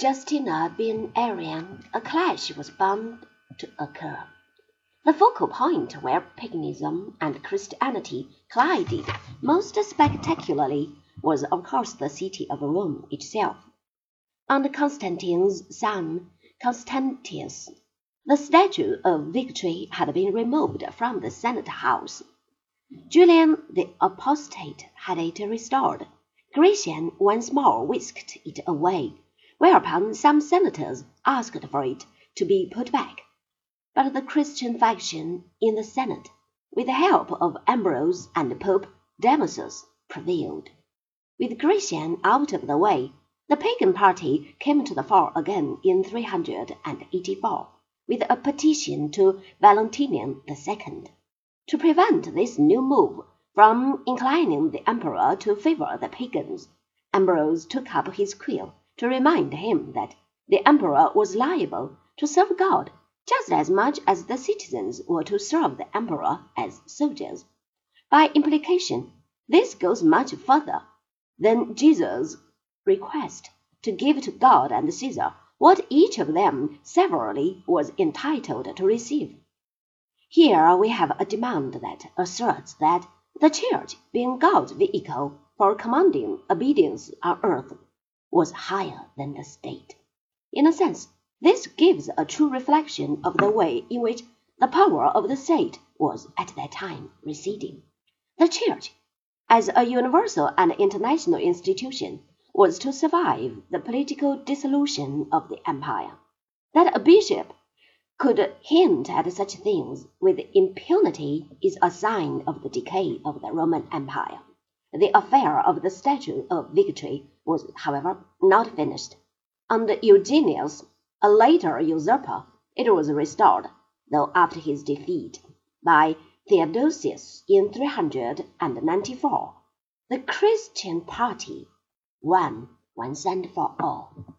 Justina being Arian, a clash was bound to occur. The focal point where paganism and Christianity collided most spectacularly was of course the city of Rome itself. Under Constantine's son Constantius, the statue of Victory had been removed from the Senate house. Julian the Apostate had it restored. Gratian once more whisked it away, whereupon some senators asked for it to be put back. But the Christian faction in the Senate, with the help of Ambrose and Pope Damasus, prevailed. With Gratian out of the way, the pagan party came to the fore again in 384, with a petition to Valentinian II. To prevent this new move from inclining the emperor to favor the pagans, Ambrose took up his quill to remind him that the emperor was liable to serve God just as much as the citizens were to serve the emperor as soldiers. By implication, this goes much further than Jesus' request to give to God and Caesar what each of them severally was entitled to receive. Here we have a demand that asserts that the Church, being God's vehicle for commanding obedience on earth, was higher than the state. In a sense, this gives a true reflection of the way in which the power of the state was at that time receding. The Church, as a universal and international institution, was to survive the political dissolution of the empire. That a bishop could hint at such things with impunity is a sign of the decay of the Roman Empire. The affair of the Statue of Victory was, however, not finished. Under Eugenius a later usurper, it was restored, though after his defeat, by Theodosius in 394. The Christian party won once and for all.